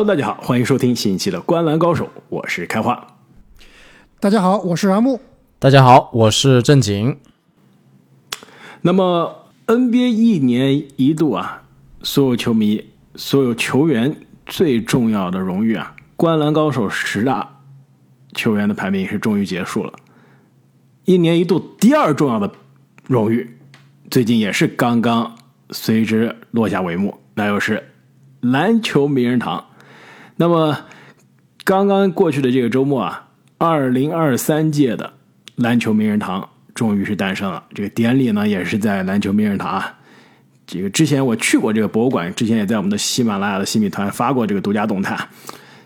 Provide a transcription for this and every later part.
Hello，大家好，欢迎收听新一期的《观篮高手》，我是开花。大家好，我是阿木。大家好，我是正经。那么 NBA 一年一度啊，所有球迷、所有球员最重要的荣誉啊，《观篮高手》十大球员的排名是终于结束了。一年一度第二重要的荣誉，最近也是刚刚随之落下帷幕，那又是篮球名人堂。那么刚刚过去的这个周末啊，二零二三届的篮球名人堂终于是诞生了。这个典礼呢，也是在篮球名人堂啊。这个之前我去过这个博物馆，之前也在我们的喜马拉雅的新米团发过这个独家动态。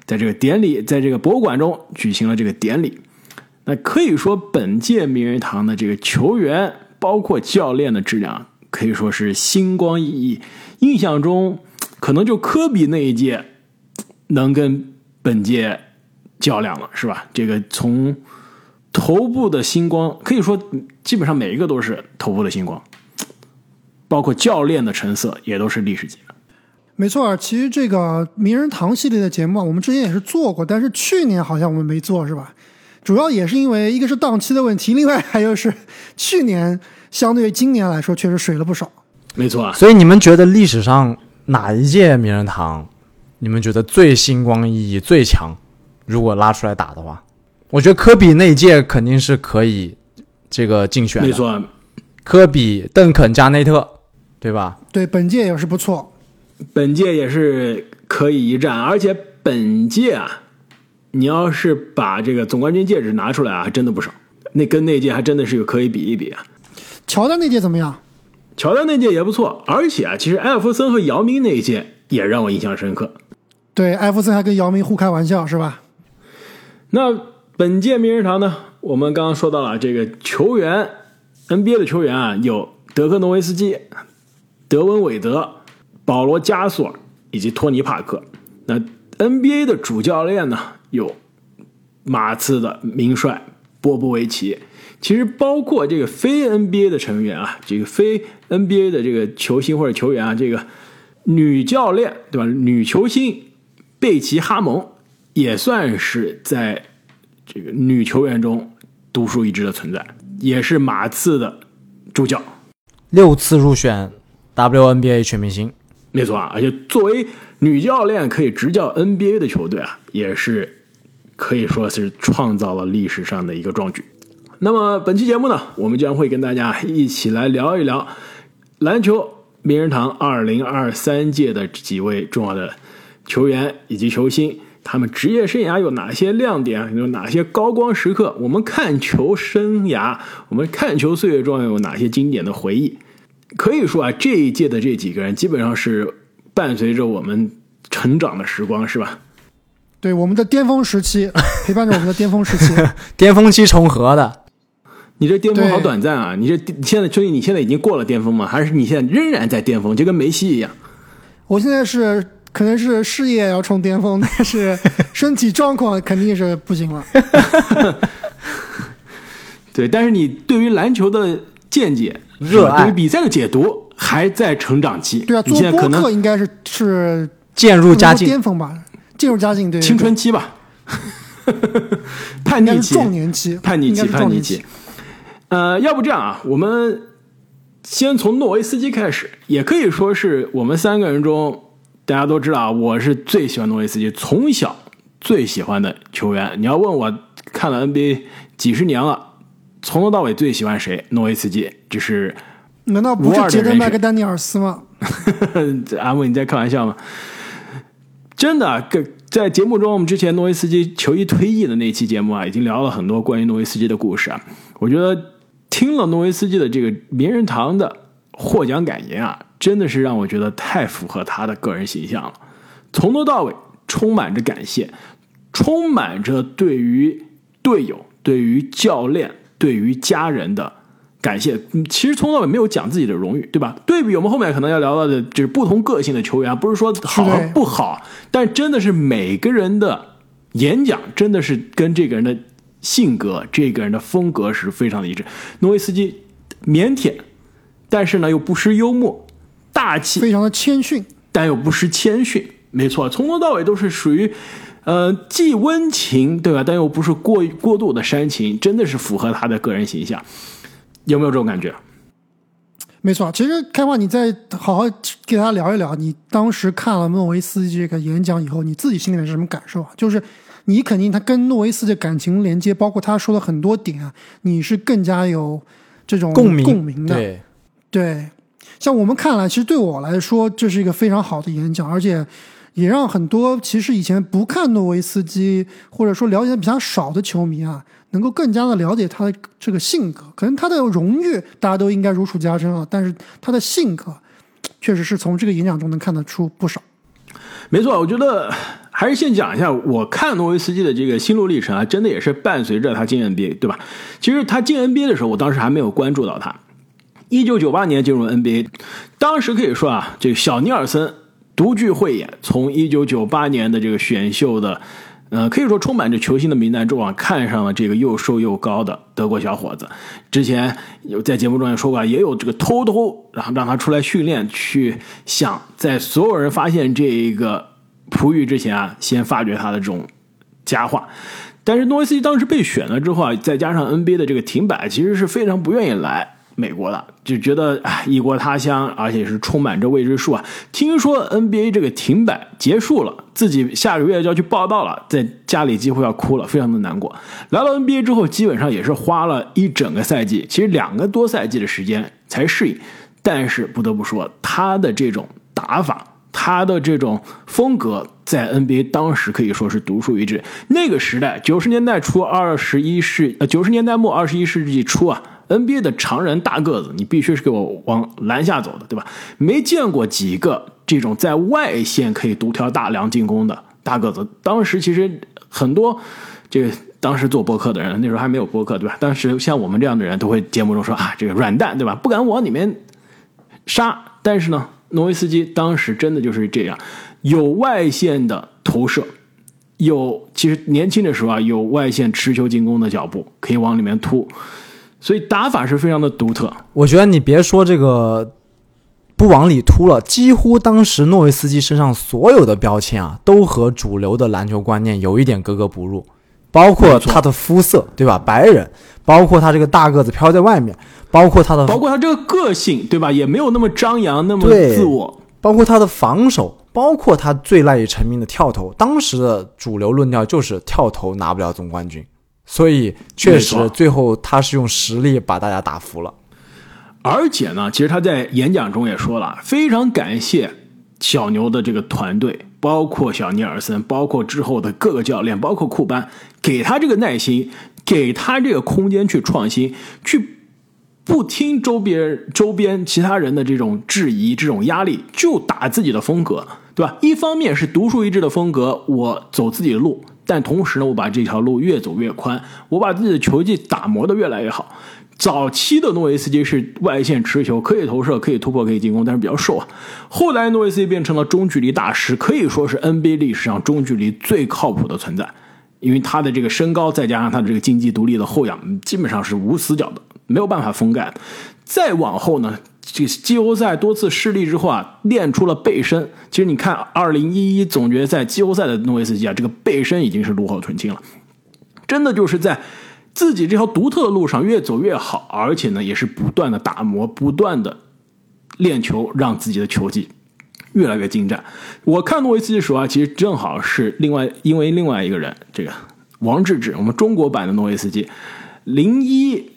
在这个典礼，在这个博物馆中举行了这个典礼。那可以说，本届名人堂的这个球员，包括教练的质量，可以说是星光熠熠。印象中，可能就科比那一届。能跟本届较量了，是吧？这个从头部的星光，可以说基本上每一个都是头部的星光，包括教练的成色也都是历史级的。没错，其实这个名人堂系列的节目，我们之前也是做过，但是去年好像我们没做，是吧？主要也是因为一个是档期的问题，另外还有是去年相对于今年来说确实水了不少。没错啊，所以你们觉得历史上哪一届名人堂？你们觉得最星光熠熠、最强？如果拉出来打的话，我觉得科比那届肯定是可以这个竞选的。没错，科比、邓肯、加内特，对吧？对，本届也是不错，本届也是可以一战。而且本届啊，你要是把这个总冠军戒指拿出来啊，真的不少。那跟那届还真的是可以比一比啊。乔丹那届怎么样？乔丹那届也不错，而且啊，其实艾弗森和姚明那一届也让我印象深刻。对，艾弗森还跟姚明互开玩笑，是吧？那本届名人堂呢？我们刚刚说到了这个球员，NBA 的球员啊，有德克诺维斯基、德文韦德、保罗加索尔以及托尼帕克。那 NBA 的主教练呢，有马刺的名帅波波维奇。其实包括这个非 NBA 的成员啊，这个非 NBA 的这个球星或者球员啊，这个女教练对吧？女球星。贝奇哈蒙也算是在这个女球员中独树一帜的存在，也是马刺的助教，六次入选 WNBA 全明星，没错啊！而且作为女教练可以执教 NBA 的球队啊，也是可以说是创造了历史上的一个壮举。那么本期节目呢，我们将会跟大家一起来聊一聊篮球名人堂二零二三届的几位重要的。球员以及球星，他们职业生涯有哪些亮点？有哪些高光时刻？我们看球生涯，我们看球岁月中有哪些经典的回忆？可以说啊，这一届的这几个人基本上是伴随着我们成长的时光，是吧？对，我们的巅峰时期，陪伴着我们的巅峰时期，巅峰期重合的。你这巅峰好短暂啊！你这现在，所以你现在已经过了巅峰吗？还是你现在仍然在巅峰，就跟梅西一样？我现在是。可能是事业要冲巅峰，但是身体状况肯定是不行了。对，但是你对于篮球的见解、热爱、对于比赛的解读还在成长期。对啊，做播客应该是是渐入佳境巅峰吧？渐入佳境，对，青春期吧，叛逆期、壮年期、叛逆期、叛逆期。呃，要不这样啊，我们先从诺维斯基开始，也可以说是我们三个人中。大家都知道，我是最喜欢诺维斯基，从小最喜欢的球员。你要问我看了 NBA 几十年了，从头到尾最喜欢谁？诺维斯基，这是难道不是杰德麦克丹尼尔斯吗？阿木，你在开玩笑吗？真的，在节目中，我们之前诺维斯基球衣退役的那期节目啊，已经聊了很多关于诺维斯基的故事啊。我觉得听了诺维斯基的这个名人堂的获奖感言啊。真的是让我觉得太符合他的个人形象了，从头到尾充满着感谢，充满着对于队友、对于教练、对于家人的感谢。其实从头到尾没有讲自己的荣誉，对吧？对比我们后面可能要聊到的，就是不同个性的球员，不是说好和不好，但真的是每个人的演讲，真的是跟这个人的性格、这个人的风格是非常的一致。诺维斯基腼腆，但是呢又不失幽默。大气，非常的谦逊，但又不失谦逊。没错，从头到尾都是属于，呃，既温情对吧，但又不是过过度的煽情，真的是符合他的个人形象。有没有这种感觉？没错，其实开话，你再好好给大家聊一聊，你当时看了诺维斯基这个演讲以后，你自己心里面是什么感受啊？就是你肯定他跟诺维斯的感情连接，包括他说的很多点啊，你是更加有这种共鸣共鸣的。对，对，像我们看来，其实对我来说，这是一个非常好的演讲，而且也让很多其实以前不看诺维斯基或者说了解比较少的球迷啊，能够更加的了解他的这个性格。可能他的荣誉大家都应该如数家珍啊，但是他的性格确实是从这个演讲中能看得出不少。没错，我觉得还是先讲一下，我看诺维斯基的这个心路历程啊，真的也是伴随着他进 NBA，对吧？其实他进 NBA 的时候，我当时还没有关注到他。一九九八年进入 NBA，当时可以说啊，这个小尼尔森独具慧眼，从一九九八年的这个选秀的，呃，可以说充满着球星的名单中啊，看上了这个又瘦又高的德国小伙子。之前有在节目中也说过，也有这个偷偷然后让他出来训练，去想在所有人发现这一个璞玉之前啊，先发掘他的这种佳话。但是诺维斯基当时被选了之后啊，再加上 NBA 的这个停摆，其实是非常不愿意来。美国的就觉得啊，异国他乡，而且是充满着未知数啊。听说 NBA 这个停摆结束了，自己下个月就要去报道了，在家里几乎要哭了，非常的难过。来到 NBA 之后，基本上也是花了一整个赛季，其实两个多赛季的时间才适应。但是不得不说，他的这种打法，他的这种风格，在 NBA 当时可以说是独树一帜。那个时代，九十年代初，二十一世呃九十年代末，二十一世纪初啊。NBA 的常人大个子，你必须是给我往篮下走的，对吧？没见过几个这种在外线可以独挑大梁进攻的大个子。当时其实很多这个当时做播客的人，那时候还没有播客，对吧？当时像我们这样的人都会节目中说啊，这个软蛋，对吧？不敢往里面杀。但是呢，诺维斯基当时真的就是这样，有外线的投射，有其实年轻的时候啊，有外线持球进攻的脚步，可以往里面突。所以打法是非常的独特。我觉得你别说这个不往里突了，几乎当时诺维斯基身上所有的标签啊，都和主流的篮球观念有一点格格不入，包括他的肤色，对吧？白人，包括他这个大个子飘在外面，包括他的，包括他这个个性，对吧？也没有那么张扬，那么自我，包括他的防守，包括他最赖以成名的跳投。当时的主流论调就是跳投拿不了总冠军。所以确实，最后他是用实力把大家打服了。而且呢，其实他在演讲中也说了，非常感谢小牛的这个团队，包括小尼尔森，包括之后的各个教练，包括库班，给他这个耐心，给他这个空间去创新，去不听周边周边其他人的这种质疑、这种压力，就打自己的风格，对吧？一方面是独树一帜的风格，我走自己的路。但同时呢，我把这条路越走越宽，我把自己的球技打磨的越来越好。早期的诺维斯基是外线持球，可以投射，可以突破，可以进攻，但是比较瘦啊。后来诺维斯基变成了中距离大师，可以说是 NBA 历史上中距离最靠谱的存在，因为他的这个身高再加上他的这个经济独立的后仰，基本上是无死角的，没有办法封盖。再往后呢？这个季后赛多次失利之后啊，练出了背身。其实你看，二零一一总决赛季后赛的诺维斯基啊，这个背身已经是炉火纯青了。真的就是在自己这条独特的路上越走越好，而且呢，也是不断的打磨，不断的练球，让自己的球技越来越精湛。我看诺维斯基的时候啊，其实正好是另外因为另外一个人，这个王治郅，我们中国版的诺维斯基，零一。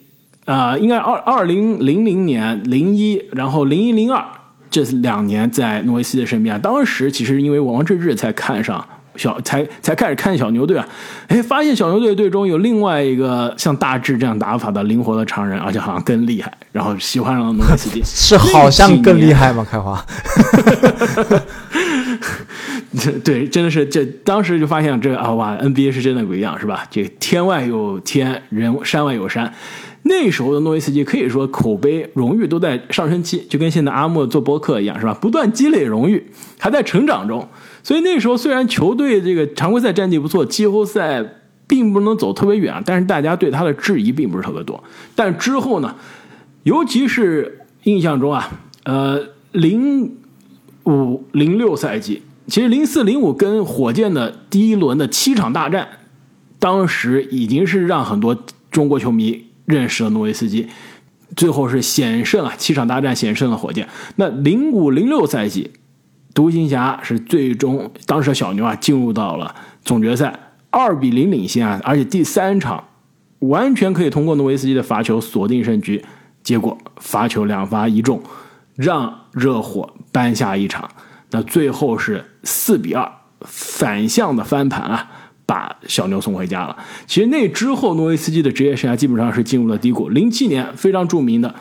啊，应该二二零零零年零一，然后零一零二这两年在诺维斯的身边。当时其实因为王治郅才看上小，才才开始看小牛队啊。哎，发现小牛队队中有另外一个像大志这样打法的灵活的常人，而且好像更厉害，然后喜欢上了诺维斯基。是好像更厉害吗？开花？对，真的是这当时就发现这啊哇，NBA 是真的不一样，是吧？这天外有天，人山外有山。那时候的诺维斯基可以说口碑荣誉都在上升期，就跟现在阿莫做博客一样，是吧？不断积累荣誉，还在成长中。所以那时候虽然球队这个常规赛战绩不错，季后赛并不能走特别远，但是大家对他的质疑并不是特别多。但之后呢，尤其是印象中啊，呃，零五零六赛季其实零四零五跟火箭的第一轮的七场大战，当时已经是让很多中国球迷认识了诺维斯基，最后是险胜啊，七场大战险胜了火箭。那零五零六赛季，独行侠是最终当时小牛啊进入到了总决赛，二比零领先啊，而且第三场完全可以通过诺维斯基的罚球锁定胜局，结果罚球两罚一中，让热火扳下一场。那最后是四比二反向的翻盘啊，把小牛送回家了。其实那之后，诺维斯基的职业生涯基本上是进入了低谷。零七年非常著名的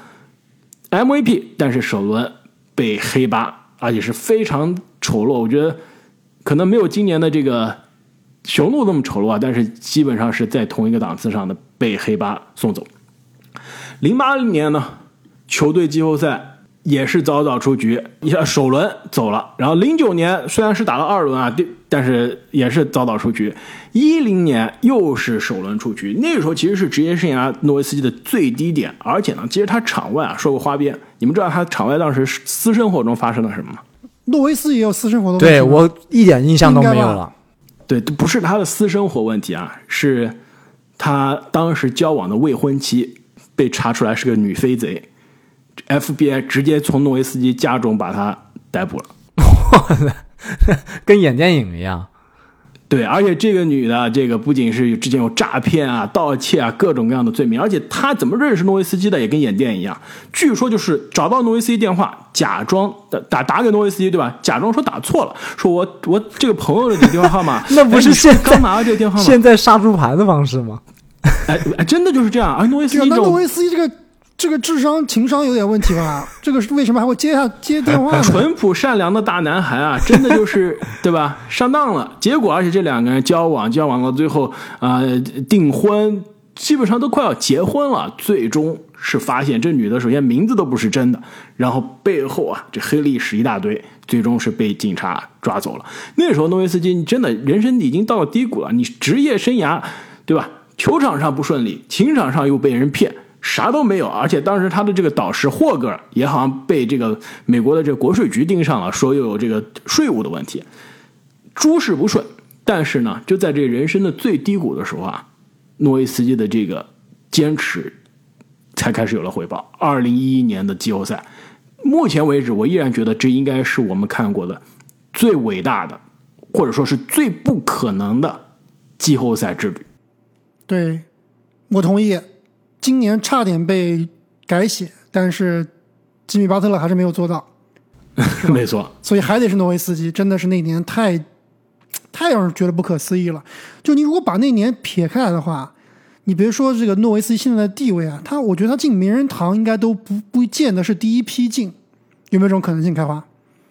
MVP，但是首轮被黑八，而且是非常丑陋。我觉得可能没有今年的这个雄鹿那么丑陋啊，但是基本上是在同一个档次上的被黑八送走。零八年呢，球队季后赛。也是早早出局，一下首轮走了。然后零九年虽然是打了二轮啊，但是也是早早出局。一零年又是首轮出局，那个时候其实是职业生涯诺维斯基的最低点。而且呢，其实他场外啊说过花边，你们知道他场外当时私生活中发生了什么吗？诺维斯也有私生活的问题，对我一点印象都没有了。对，不是他的私生活问题啊，是他当时交往的未婚妻被查出来是个女飞贼。FBI 直接从诺维斯基家中把他逮捕了，跟演电影一样。对，而且这个女的，这个不仅是之前有诈骗啊、盗窃啊各种各样的罪名，而且她怎么认识诺维斯基的，也跟演电影一样。据说就是找到诺维斯基电话，假装打打给诺维斯基，对吧？假装说打错了，说我我这个朋友的电话号码，那不是现刚拿到这个电话号码，现在杀猪盘的方式吗？哎哎，真的就是这样。而诺维斯基，那诺维斯基这个。这个智商情商有点问题吧？这个是为什么还会接下接电话呢？淳朴善良的大男孩啊，真的就是 对吧？上当了，结果而且这两个人交往交往到最后啊订婚，基本上都快要结婚了，最终是发现这女的首先名字都不是真的，然后背后啊这黑历史一大堆，最终是被警察抓走了。那时候诺维斯基真的人生已经到了低谷了，你职业生涯对吧？球场上不顺利，情场上又被人骗。啥都没有，而且当时他的这个导师霍格也好像被这个美国的这个国税局盯上了，说又有这个税务的问题，诸事不顺。但是呢，就在这人生的最低谷的时候啊，诺维斯基的这个坚持才开始有了回报。二零一一年的季后赛，目前为止，我依然觉得这应该是我们看过的最伟大的，或者说是最不可能的季后赛之旅。对，我同意。今年差点被改写，但是吉米巴特勒还是没有做到，没错。所以还得是诺维斯基，真的是那年太太让人觉得不可思议了。就你如果把那年撇开来的话，你别说这个诺维斯基现在的地位啊，他我觉得他进名人堂应该都不不见得是第一批进，有没有这种可能性？开花，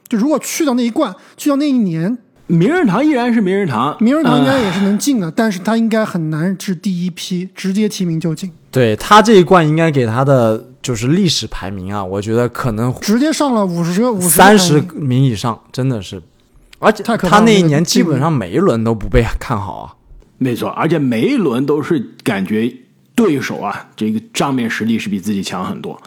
就如果去到那一冠，去到那一年。名人堂依然是名人堂，名人堂应该也是能进的，但是他应该很难是第一批直接提名就进。对他这一冠应该给他的就是历史排名啊，我觉得可能直接上了五十个五三十名以上，真的是，而且他那一年基本上每一轮都不被看好啊，没错，而且每一轮都是感觉对手啊这个账面实力是比自己强很多，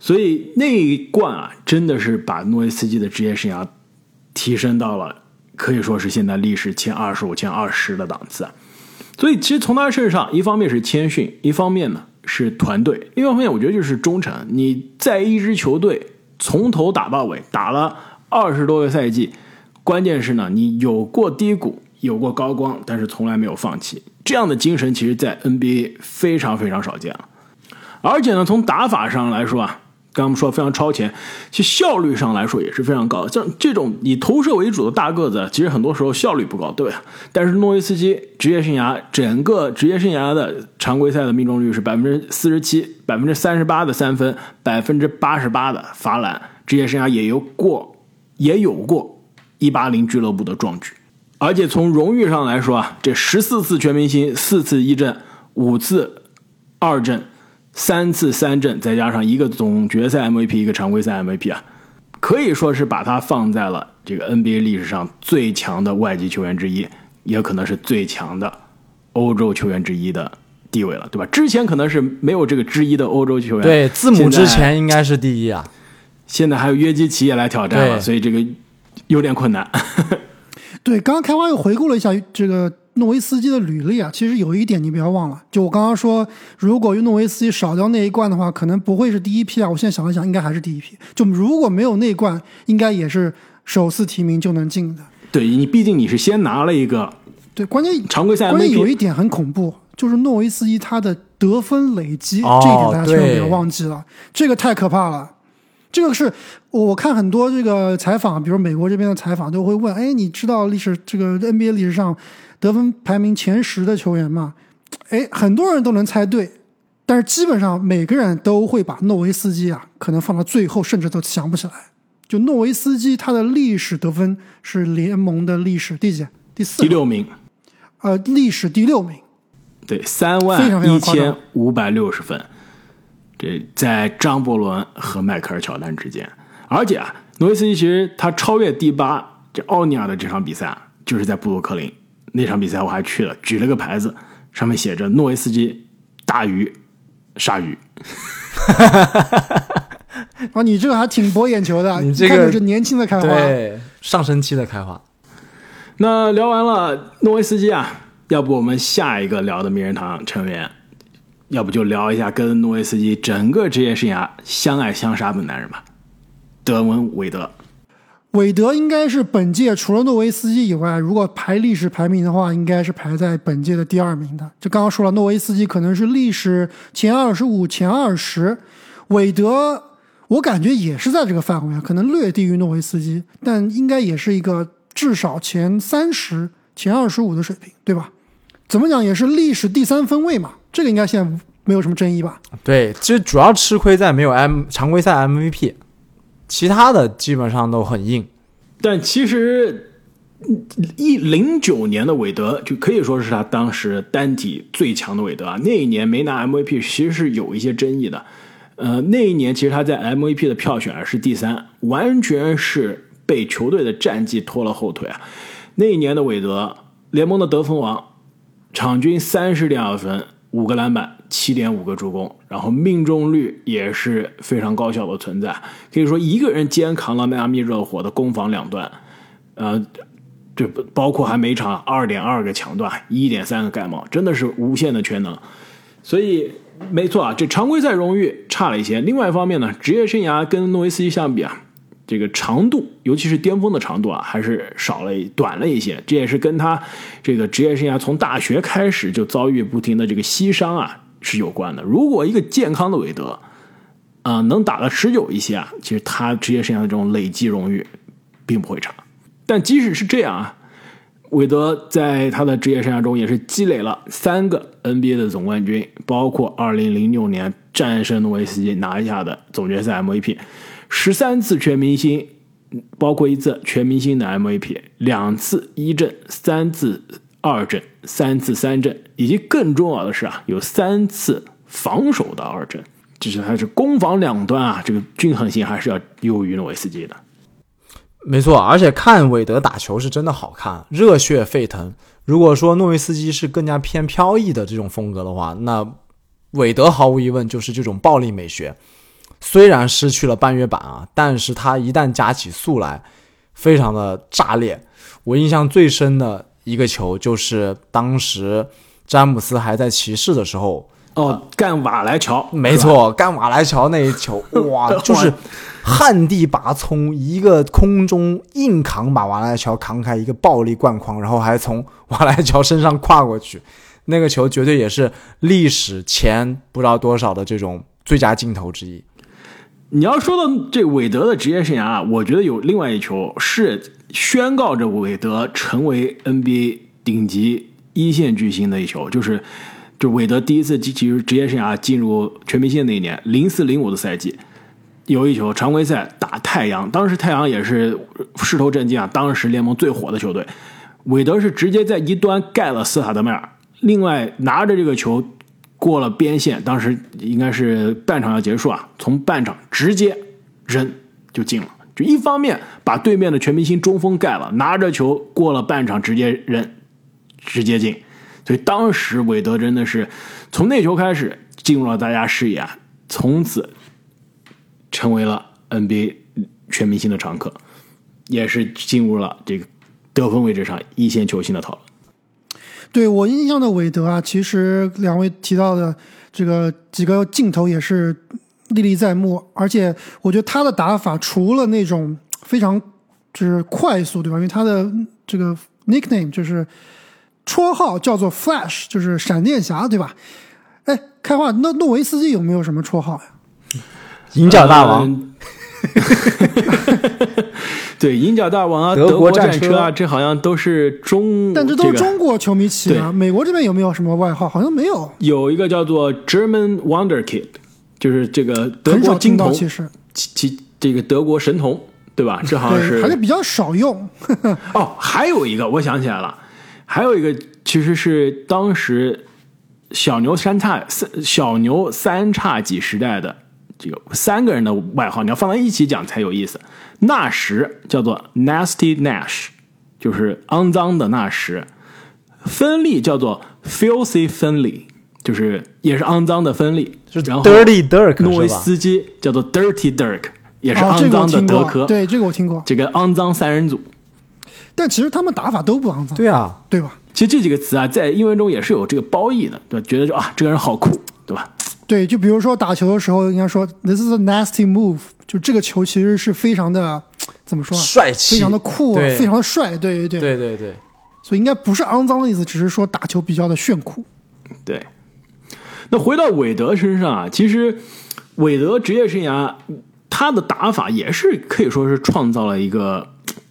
所以那一冠啊真的是把诺维斯基的职业生涯提升到了。可以说是现在历史前二十五、前二十的档次，所以其实从他身上，一方面是谦逊，一方面呢是团队，另外一方面我觉得就是忠诚。你在一支球队从头打到尾，打了二十多个赛季，关键是呢你有过低谷，有过高光，但是从来没有放弃，这样的精神其实在 NBA 非常非常少见了。而且呢，从打法上来说啊。刚刚说非常超前，其实效率上来说也是非常高。像这种以投射为主的大个子，其实很多时候效率不高，对吧？但是诺维斯基职业生涯整个职业生涯的常规赛的命中率是百分之四十七，百分之三十八的三分，百分之八十八的罚篮，职业生涯也有过也有过一八零俱乐部的壮举。而且从荣誉上来说啊，这十四次全明星，四次一阵，五次二阵。三次三阵，再加上一个总决赛 MVP，一个常规赛 MVP 啊，可以说是把他放在了这个 NBA 历史上最强的外籍球员之一，也可能是最强的欧洲球员之一的地位了，对吧？之前可能是没有这个之一的欧洲球员，对，字母之前应该是第一啊。现在还有约基奇也来挑战了，所以这个有点困难。对，刚刚开花又回顾了一下这个诺维斯基的履历啊，其实有一点你不要忘了，就我刚刚说，如果用诺维斯基少掉那一冠的话，可能不会是第一批啊。我现在想了想，应该还是第一批。就如果没有那冠，应该也是首次提名就能进的。对你，毕竟你是先拿了一个对，关键常规赛关键有一点很恐怖，就是诺维斯基他的得分累积、哦这一点大家千万不要忘记了，这个太可怕了。这个是我看很多这个采访，比如美国这边的采访都会问：哎，你知道历史这个 NBA 历史上得分排名前十的球员嘛？哎，很多人都能猜对，但是基本上每个人都会把诺维斯基啊可能放到最后，甚至都想不起来。就诺维斯基他的历史得分是联盟的历史第几？第四第六名，呃，历史第六名。对，三万一千五百六十分，这在张伯伦和迈克尔乔丹之间。而且啊，诺维斯基其实他超越第八这奥尼尔的这场比赛啊，就是在布鲁克林那场比赛，我还去了，举了个牌子，上面写着诺维斯基大于鲨鱼。啊，你这个还挺博眼球的，你这个看着是年轻的开花。对，上升期的开花。那聊完了诺维斯基啊，要不我们下一个聊的名人堂成员，要不就聊一下跟诺维斯基整个职业生涯相爱相杀的男人吧，德文韦德。韦德应该是本届除了诺维斯基以外，如果排历史排名的话，应该是排在本届的第二名的。就刚刚说了，诺维斯基可能是历史前二十五、前二十，韦德我感觉也是在这个范围，可能略低于诺维斯基，但应该也是一个至少前三十、前二十五的水平，对吧？怎么讲也是历史第三分位嘛，这个应该现在没有什么争议吧？对，其实主要吃亏在没有 M 常规赛 MVP，其他的基本上都很硬。但其实，一零九年的韦德就可以说是他当时单体最强的韦德啊。那一年没拿 MVP，其实是有一些争议的。呃，那一年其实他在 MVP 的票选是第三，完全是被球队的战绩拖了后腿啊。那一年的韦德，联盟的得分王，场均三十点二分，五个篮板，七点五个助攻，然后命中率也是非常高效的存在，可以说一个人肩扛了迈阿密热火的攻防两端，呃，这不包括还每场二点二个抢断，一点三个盖帽，真的是无限的全能。所以没错啊，这常规赛荣誉差了一些。另外一方面呢，职业生涯跟诺维斯基相比啊，这个长度，尤其是巅峰的长度啊，还是少了短了一些。这也是跟他这个职业生涯从大学开始就遭遇不停的这个膝伤啊是有关的。如果一个健康的韦德，啊、能打得持久一些啊，其实他职业生涯的这种累积荣誉并不会差。但即使是这样啊，韦德在他的职业生涯中也是积累了三个 NBA 的总冠军，包括2006年战胜诺维斯基拿下的总决赛 MVP，十三次全明星，包括一次全明星的 MVP，两次一阵，三次二阵，三次三阵，以及更重要的是啊，有三次防守的二阵，就是还是攻防两端啊，这个均衡性还是要优于诺维斯基的。没错，而且看韦德打球是真的好看，热血沸腾。如果说诺维斯基是更加偏飘逸的这种风格的话，那韦德毫无疑问就是这种暴力美学。虽然失去了半月板啊，但是他一旦加起速来，非常的炸裂。我印象最深的一个球就是当时詹姆斯还在骑士的时候，哦，干瓦莱乔，没错，干瓦莱乔那一球，哇，就是旱地拔葱，一个空中硬扛把瓦莱乔扛开，一个暴力灌筐，然后还从 瓦莱乔身上跨过去，那个球绝对也是历史前不知道多少的这种最佳镜头之一。你要说到这韦德的职业生涯啊，我觉得有另外一球是宣告着韦德成为 NBA 顶级一线巨星的一球，就是就韦德第一次其实职业生涯进入全明星那一年，零四零五的赛季，有一球常规赛打太阳，当时太阳也是势头震惊啊，当时联盟最火的球队，韦德是直接在一端盖了斯塔德迈尔，另外拿着这个球过了边线，当时应该是半场要结束啊，从半场直接扔就进了。就一方面把对面的全明星中锋盖了，拿着球过了半场直接扔，直接进。所以当时韦德真的是从那球开始进入了大家视野，从此成为了 NBA 全明星的常客。也是进入了这个得分位置上一线球星的讨论。对我印象的韦德啊，其实两位提到的这个几个镜头也是历历在目，而且我觉得他的打法除了那种非常就是快速，对吧？因为他的这个 nickname 就是绰号叫做 Flash，就是闪电侠，对吧？哎，开话，那诺维斯基有没有什么绰号呀？银角大王，嗯 对，银角大王啊，德德国战车啊，这好像都是中，但这都是中国球迷起的，美国这边有没有什么外号？好像没有，有一个叫做 German Wonder Kid，就是这个德。国金童，其实，其其这个德国神童，对吧？这好像是，还是比较少用。哦，还有一个我想起来了，还有一个其实是当时小牛三叉三小牛三叉戟时代的这个三个人的外号，你要放在一起讲才有意思。纳什叫做 Nasty Nash，就是肮脏的纳什；芬利叫做 Filthy Finley，就是也是肮脏的芬利。是然后 Dirty Dirk 诺维？斯基叫做 Dirty Dirk，也是肮脏的德科。对，这个我听过。这个肮脏三人组。但其实他们打法都不肮脏，对啊，对吧？其实这几个词啊，在英文中也是有这个褒义的，对吧？觉得就啊，这个人好酷，对吧？对，就比如说打球的时候，应该说 this is a nasty move，就这个球其实是非常的怎么说啊？帅气，非常的酷，非常的帅，对对对。对对对，所以应该不是肮脏的意思，只是说打球比较的炫酷。对。那回到韦德身上啊，其实韦德职业生涯他的打法也是可以说是创造了一个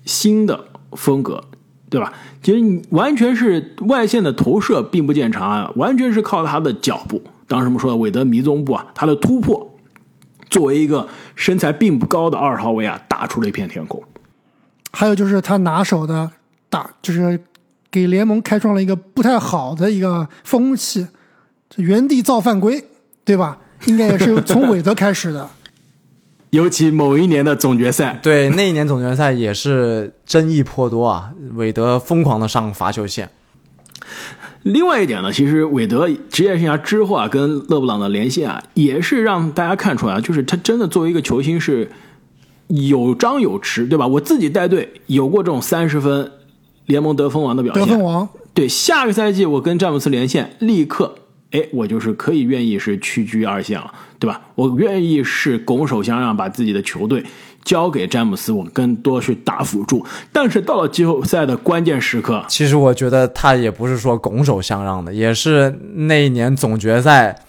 新的风格，对吧？其实你完全是外线的投射并不见长啊，完全是靠他的脚步。当时我们说的韦德迷踪步啊，他的突破，作为一个身材并不高的二号位啊，打出了一片天空。还有就是他拿手的打，就是给联盟开创了一个不太好的一个风气，原地造犯规，对吧？应该也是从韦德开始的。尤其某一年的总决赛，对，那一年总决赛也是争议颇多啊，韦德疯狂的上罚球线。另外一点呢，其实韦德职业生涯之后啊，跟勒布朗的连线啊，也是让大家看出来啊，就是他真的作为一个球星是有张有弛，对吧？我自己带队有过这种三十分联盟得分王的表现，得分王，对，下个赛季我跟詹姆斯连线，立刻，哎，我就是可以愿意是屈居二线了，对吧？我愿意是拱手相让，把自己的球队交给詹姆斯，我更多去打辅助。但是到了季后赛的关键时刻，其实我觉得他也不是说拱手相让的，也是那一年总决赛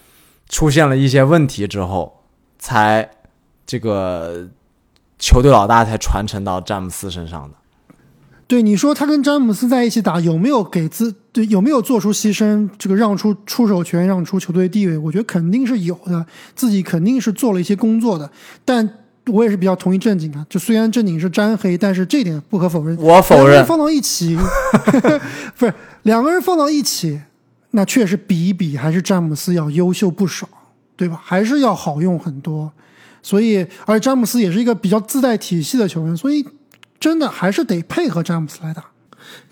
出现了一些问题之后，才这个球队老大才传承到詹姆斯身上的。对你说他跟詹姆斯在一起打，有没有给自对有没有做出牺牲？这个让出出手权，让出球队地位，我觉得肯定是有的，自己肯定是做了一些工作的。但我也是比较同意正经啊，就虽然正经是沾黑，但是这点不可否认。我否认，放到一起，不是两个人放到一起，那确实比一比还是詹姆斯要优秀不少，对吧？还是要好用很多。所以，而詹姆斯也是一个比较自带体系的球员，所以真的还是得配合詹姆斯来打。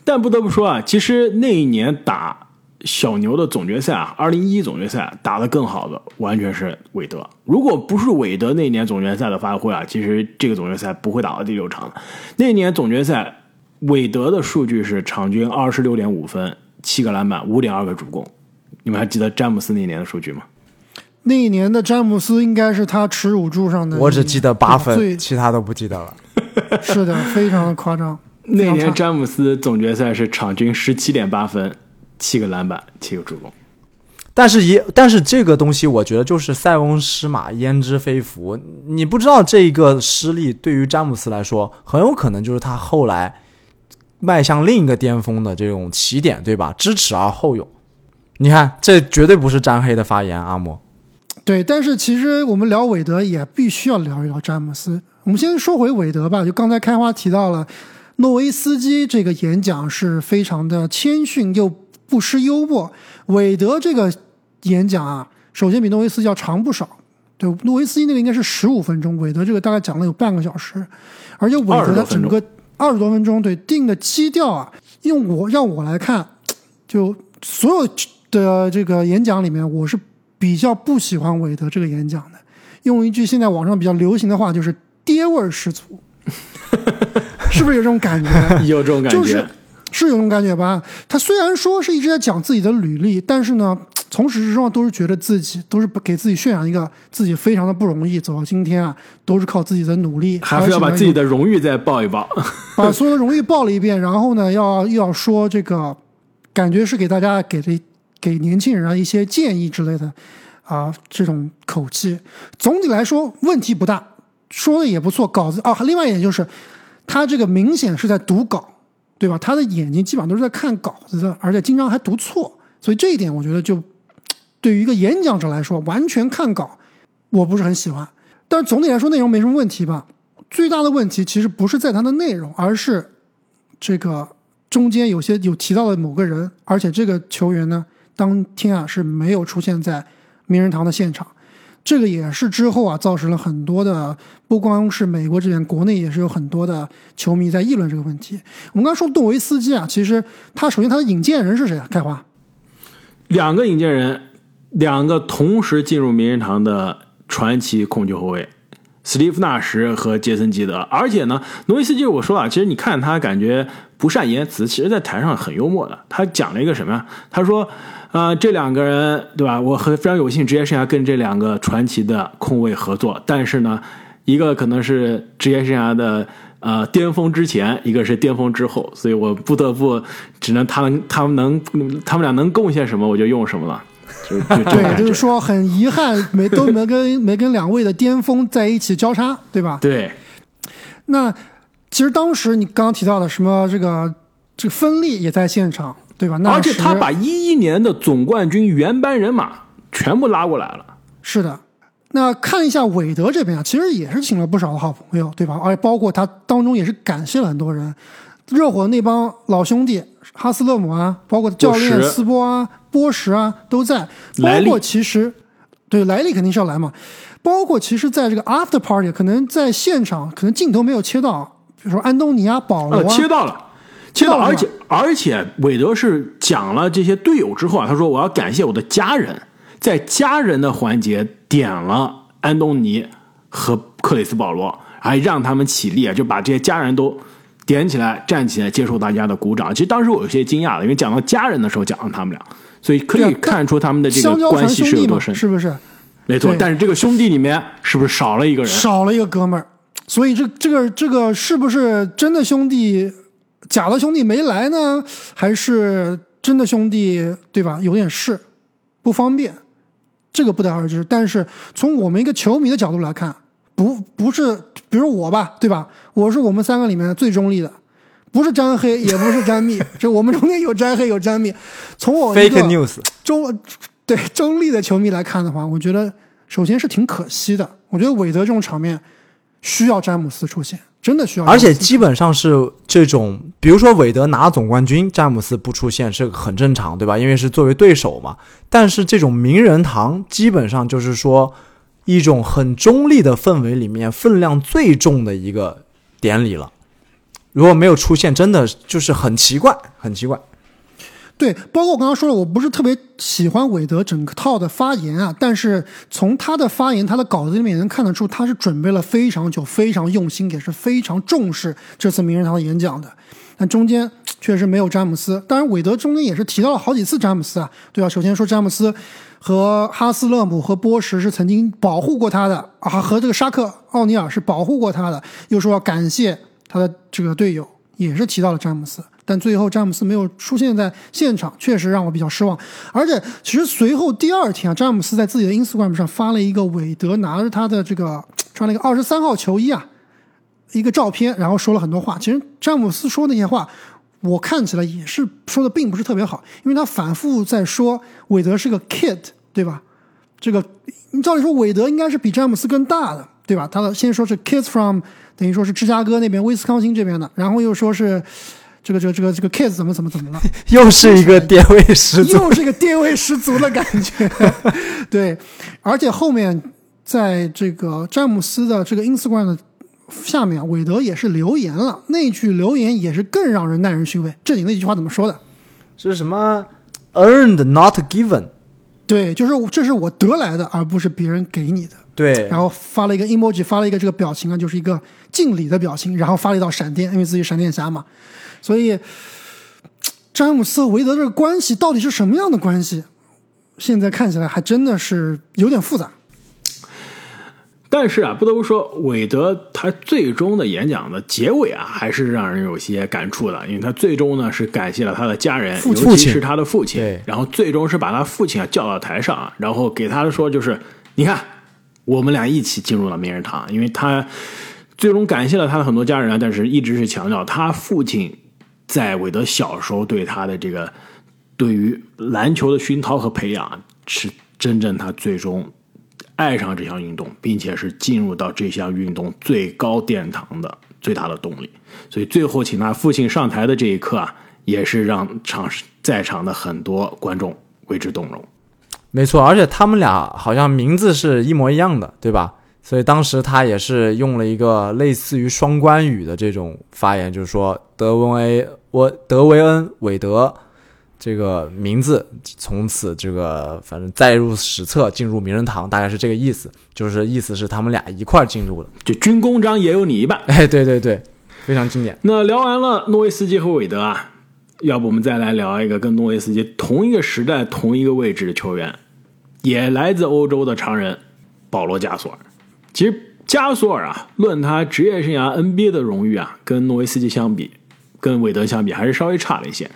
但不得不说啊，其实那一年打小牛的总决赛啊，二零一总决赛打得更好的完全是韦德。如果不是韦德那年总决赛的发挥啊，其实这个总决赛不会打到第六场。那年总决赛，韦德的数据是场均二十六点五分、七个篮板、五点二个助攻。你们还记得詹姆斯那年的数据吗？那一年的詹姆斯应该是他耻辱柱上的，我只记得八分，最其他都不记得了。是的，非常的夸张。那年詹姆斯总决赛是场均十七点八分、七个篮板、七个助攻。但是也，但是这个东西，我觉得就是塞翁失马焉知非福。你不知道这一个失利对于詹姆斯来说，很有可能就是他后来迈向另一个巅峰的这种起点，对吧？知耻而后勇。你看，这绝对不是詹黑的发言，阿莫。对，但是其实我们聊韦德也必须要聊一聊詹姆斯。我们先说回韦德吧，就刚才开花提到了诺维斯基这个演讲是非常的谦逊又不失幽默。韦德这个演讲啊，首先比诺维斯基要长不少。对，诺维斯基那个应该是十五分钟，韦德这个大概讲了有半个小时，而且韦德的整个二十多分钟，对定的基调啊，用我让我来看，就所有的这个演讲里面，我是比较不喜欢韦德这个演讲的。用一句现在网上比较流行的话，就是爹味儿十足。是不是有这种感觉？有这种感觉，就是是有这种感觉吧？他虽然说是一直在讲自己的履历，但是呢，从始至终都是觉得自己都是给自己渲染一个自己非常的不容易走到今天啊，都是靠自己的努力，还是要把自己的荣誉再报一报，把所有的荣誉报了一遍，然后呢，要又要说这个，感觉是给大家给的给年轻人啊一些建议之类的啊，这种口气。总体来说问题不大，说的也不错，稿子啊，另外一点就是他这个明显是在读稿。对吧？他的眼睛基本上都是在看稿子的，而且经常还读错，所以这一点我觉得就对于一个演讲者来说，完全看稿我不是很喜欢。但是总体来说内容没什么问题吧？最大的问题其实不是在他的内容，而是这个中间有些有提到的某个人，而且这个球员呢，当天啊是没有出现在名人堂的现场。这个也是之后啊，造成了很多的，不光是美国这边，国内也是有很多的球迷在议论这个问题。我们刚说杜维斯基啊，其实他首先他的引荐人是谁啊？开华，两个引荐人，两个同时进入名人堂的传奇控球后卫，斯蒂夫纳什和杰森基德。而且呢，诺维斯基我说啊，其实你看他感觉不善言辞，其实在台上很幽默的。他讲了一个什么呀？他说。啊，这两个人对吧？我很非常有幸职业生涯跟这两个传奇的控卫合作，但是呢，一个可能是职业生涯的呃巅峰之前，一个是巅峰之后，所以我不得不只能他们他们能他们俩能贡献什么我就用什么了。对，就是说很遗憾没都没跟 没跟两位的巅峰在一起交叉，对吧？对。那其实当时你刚刚提到的什么这个这个芬利也在现场。对吧？而且他把一一年的总冠军原班人马全部拉过来了。是的，那看一下韦德这边啊，其实也是请了不少的好朋友，对吧？而且包括他当中也是感谢了很多人，热火那帮老兄弟哈斯勒姆啊，包括教练斯波啊、波什啊都在。包括其实对莱利肯定是要来嘛。包括其实在这个 after party，可能在现场可能镜头没有切到，比如说安东尼啊、保罗啊，切到了。切到，而且而且，韦德是讲了这些队友之后啊，他说我要感谢我的家人，在家人的环节点了安东尼和克里斯保罗，还让他们起立啊，就把这些家人都点起来站起来接受大家的鼓掌。其实当时我有些惊讶了，因为讲到家人的时候讲了他们俩，所以可以看出他们的这个关系是有多深，是不是？没错，但是这个兄弟里面是不是少了一个人？少了一个哥们儿，所以这这个这个是不是真的兄弟？假的兄弟没来呢，还是真的兄弟，对吧？有点事，不方便，这个不得而知。但是从我们一个球迷的角度来看，不不是，比如我吧，对吧？我是我们三个里面最中立的，不是沾黑，也不是沾密，这我们中间有沾黑有沾密。从我一个中对中立的球迷来看的话，我觉得首先是挺可惜的。我觉得韦德这种场面需要詹姆斯出现。真的需要，而且基本上是这种，比如说韦德拿总冠军，詹姆斯不出现是很正常，对吧？因为是作为对手嘛。但是这种名人堂基本上就是说一种很中立的氛围里面分量最重的一个典礼了。如果没有出现，真的就是很奇怪，很奇怪。对，包括我刚刚说了，我不是特别喜欢韦德整套的发言啊，但是从他的发言、他的稿子里面能看得出，他是准备了非常久、非常用心，也是非常重视这次名人堂的演讲的。但中间确实没有詹姆斯，当然韦德中间也是提到了好几次詹姆斯啊，对吧？首先说詹姆斯和哈斯勒姆和波什是曾经保护过他的啊，和这个沙克奥尼尔是保护过他的，又说要感谢他的这个队友，也是提到了詹姆斯。但最后詹姆斯没有出现在现场，确实让我比较失望。而且，其实随后第二天啊，詹姆斯在自己的 Instagram 上发了一个韦德拿着他的这个穿了一个二十三号球衣啊，一个照片，然后说了很多话。其实詹姆斯说那些话，我看起来也是说的并不是特别好，因为他反复在说韦德是个 kid，对吧？这个你照理说韦德应该是比詹姆斯更大的，对吧？他的先说是 kids from，等于说是芝加哥那边威斯康星这边的，然后又说是。这个这个这个这个 kids 怎么怎么怎么了？又是一个电位十足，又是一个电位十足的感觉。对，而且后面在这个詹姆斯的这个 Instagram 的下面，韦德也是留言了，那句留言也是更让人耐人寻味。这里那句话怎么说的？是什么？Earned, not given。对，就是这是我得来的，而不是别人给你的。对然后发了一个 emoji，发了一个这个表情啊，就是一个敬礼的表情，然后发了一道闪电，因为自己闪电侠嘛，所以詹姆斯和韦德这个关系到底是什么样的关系？现在看起来还真的是有点复杂。但是啊，不得不说，韦德他最终的演讲的结尾啊，还是让人有些感触的，因为他最终呢是感谢了他的家人，父亲尤其是他的父亲。对，然后最终是把他父亲啊叫到台上啊，然后给他说就是，你看，我们俩一起进入了名人堂，因为他最终感谢了他的很多家人啊，但是一直是强调他父亲在韦德小时候对他的这个对于篮球的熏陶和培养，是真正他最终爱上这项运动，并且是进入到这项运动最高殿堂的最大的动力。所以最后请他父亲上台的这一刻啊，也是让场在场的很多观众为之动容。没错，而且他们俩好像名字是一模一样的，对吧？所以当时他也是用了一个类似于双关语的这种发言，就是说德文 A 我德维恩韦德这个名字从此这个反正载入史册，进入名人堂，大概是这个意思，就是意思是他们俩一块儿进入了。就军功章也有你一半。哎，对对对，非常经典。那聊完了诺维斯基和韦德啊，要不我们再来聊一个跟诺维斯基同一个时代、同一个位置的球员，也来自欧洲的常人保罗加索尔。其实加索尔啊，论他职业生涯 NBA 的荣誉啊，跟诺维斯基相比，跟韦德相比，还是稍微差了一些。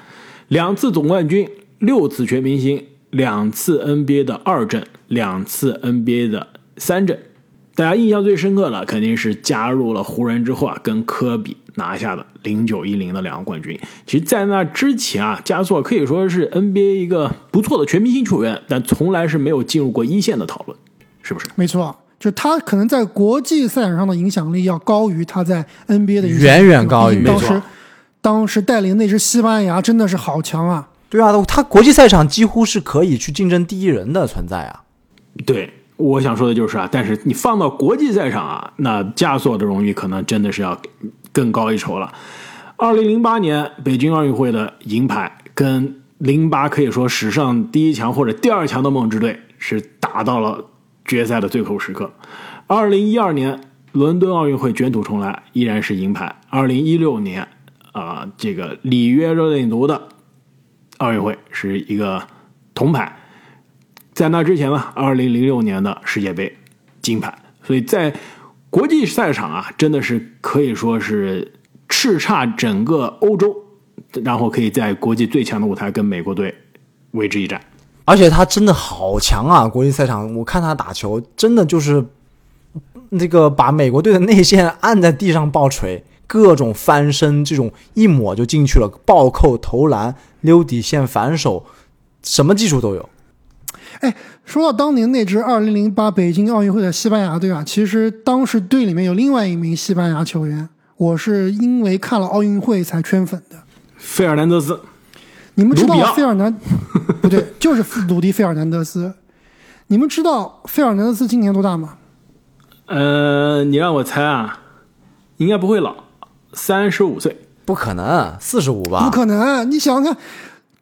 两次总冠军，六次全明星，两次 NBA 的二阵，两次 NBA 的三阵。大家印象最深刻的肯定是加入了湖人之后啊，跟科比拿下的零九一零的两个冠军。其实，在那之前啊，加索尔可以说是 NBA 一个不错的全明星球员，但从来是没有进入过一线的讨论，是不是？没错，就他可能在国际赛场上的影响力要高于他在 NBA 的影响力远远高于没错当时带领那支西班牙真的是好强啊！对啊，他国际赛场几乎是可以去竞争第一人的存在啊。对，我想说的就是啊，但是你放到国际赛场啊，那加索尔的荣誉可能真的是要更高一筹了。二零零八年北京奥运会的银牌，跟零八可以说史上第一强或者第二强的梦之队是打到了决赛的最后时刻。二零一二年伦敦奥运会卷土重来，依然是银牌。二零一六年啊、这个里约热内卢的奥运会是一个铜牌。在那之前呢，二零零六年的世界杯金牌，所以在国际赛场啊，真的是可以说是叱咤整个欧洲，然后可以在国际最强的舞台跟美国队为之一战。而且他真的好强啊！国际赛场，我看他打球，真的就是那个把美国队的内线按在地上爆锤，各种翻身，这种一抹就进去了，暴扣、投篮、溜底线、反手，什么技术都有。哎，说到当年那支2008北京奥运会的西班牙队啊，其实当时队里面有另外一名西班牙球员，我是因为看了奥运会才圈粉的。费尔南德斯，你们知道费尔南 不对，就是鲁迪·费尔南德斯。你们知道费尔南德斯今年多大吗？呃，你让我猜啊，应该不会老，三十五岁。不可能，四十五吧？不可能！你想想看，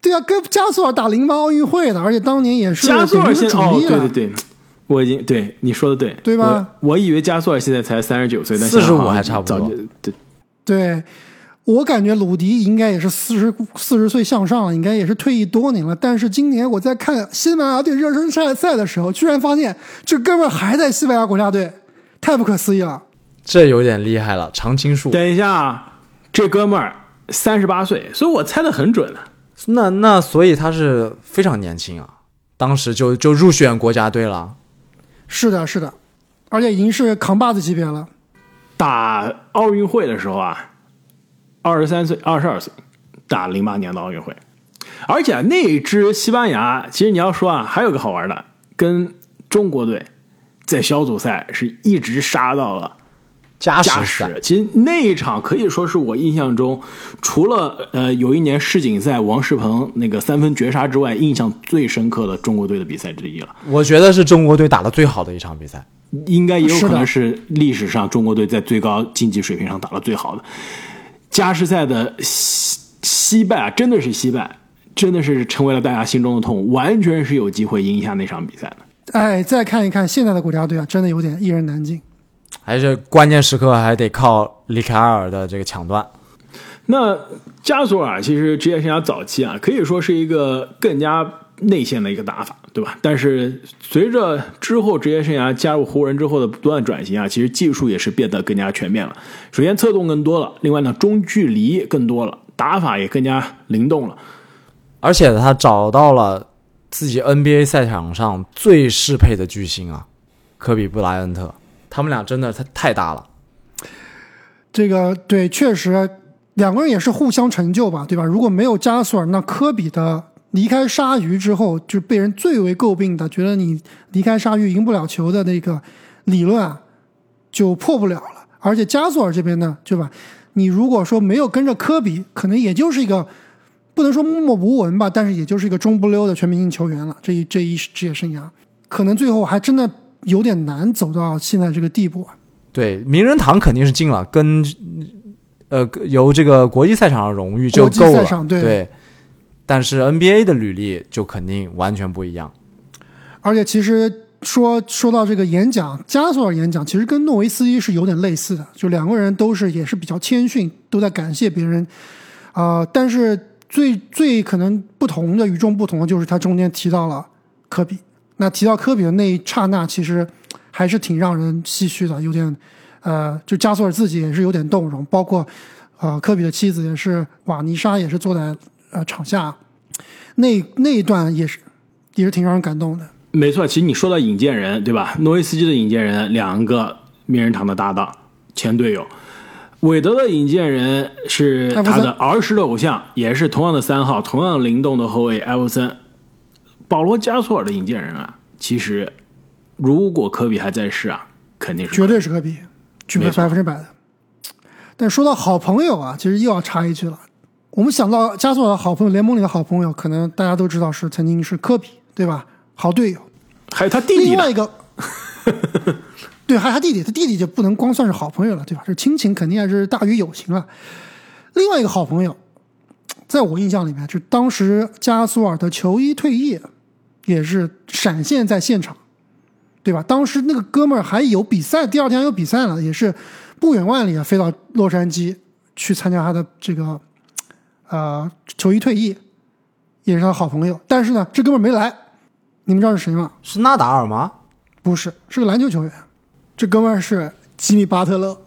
对啊，跟加索尔打零八奥运会的，而且当年也是加索尔北京现哦。对对对，我已经对你说的对，对吧我？我以为加索尔现在才三十九岁，但45现在好像还差不多对。对，我感觉鲁迪应该也是四十四十岁向上了，应该也是退役多年了。但是今年我在看西班牙队热身赛赛的时候，居然发现这哥们儿还在西班牙国家队，太不可思议了。这有点厉害了，常青树。等一下啊，这哥们儿三十八岁，所以我猜的很准啊。那那所以他是非常年轻啊，当时就就入选国家队了。是的，是的，而且已经是扛把子级别了。打奥运会的时候啊，二十三岁、二十二岁，打零八年的奥运会，而且那支西班牙，其实你要说啊，还有个好玩的，跟中国队在小组赛是一直杀到了加加时赛。其实那一场可以说是我印象中，除了呃有一年世锦赛王仕鹏那个三分绝杀之外，印象最深刻的中国队的比赛之一了。我觉得是中国队打的最好的一场比赛。应该也有可能是历史上中国队在最高竞技水平上打得最好的。加时赛的惜惜败啊，真的是惜败，真的是成为了大家心中的痛，完全是有机会赢下那场比赛的。哎，再看一看现在的国家队啊，真的有点一人难尽。还是关键时刻还得靠里凯尔的这个抢断。那加索尔其实职业生涯早期啊，可以说是一个更加内线的一个打法，对吧？但是随着之后职业生涯加入湖人之后的不断转型啊，其实技术也是变得更加全面了。首先侧动更多了，另外呢中距离更多了，打法也更加灵动了。而且他找到了自己 NBA 赛场上最适配的巨星啊，科比布莱恩特，他们俩真的太太搭了。这个对，确实两个人也是互相成就吧，对吧？如果没有加索尔，那科比的离开鲨鱼之后，就被人最为诟病的，觉得你离开鲨鱼赢不了球的那个理论啊，就破不了了。而且加索尔这边呢，对吧？你如果说没有跟着科比，可能也就是一个不能说默默无闻吧，但是也就是一个中不溜的全明星球员了。这一这一职业生涯，可能最后还真的有点难走到现在这个地步啊。对，名人堂肯定是进了，跟呃由这个国际赛场的荣誉就够了。对，但是 NBA 的履历就肯定完全不一样。而且其实说说到这个演讲，加索尔演讲其实跟诺维斯基是有点类似的，就两个人都是也是比较谦逊，都在感谢别人啊、但是最最可能不同的与众不同的就是他中间提到了科比，那提到科比的那一刹那，其实还是挺让人唏嘘的，有点呃，就加索尔自己也是有点动容，包括呃科比的妻子也是瓦妮莎也是坐在呃场下，那那一段也是也是挺让人感动的。没错，其实你说到引荐人，对吧？诺维斯基的引荐人，两个名人堂的搭档，前队友。韦德的引荐人是他的儿时的偶像，也是同样的三号，同样灵动的后卫艾弗森。保罗加索尔的引荐人啊，其实如果科比还在世啊，肯定是绝对是科比，绝对百分之百的。但说到好朋友啊，其实又要插一句了。我们想到加索尔的好朋友，联盟里的好朋友，可能大家都知道是曾经是科比，对吧？好队友。还有他弟弟另外一。个，对，还有他弟弟，他弟弟就不能光算是好朋友了，对吧？这亲情肯定还是大于友情了。另外一个好朋友，在我印象里面，就当时加索尔的球衣退役，也是闪现在现场，对吧？当时那个哥们儿还有比赛，第二天还有比赛了，也是不远万里啊，飞到洛杉矶去参加他的这个呃球衣退役，也是他的好朋友。但是呢，这哥们儿没来，你们知道是谁吗？是纳达尔吗？不是，是个篮球球员。这哥们儿是吉米巴特勒。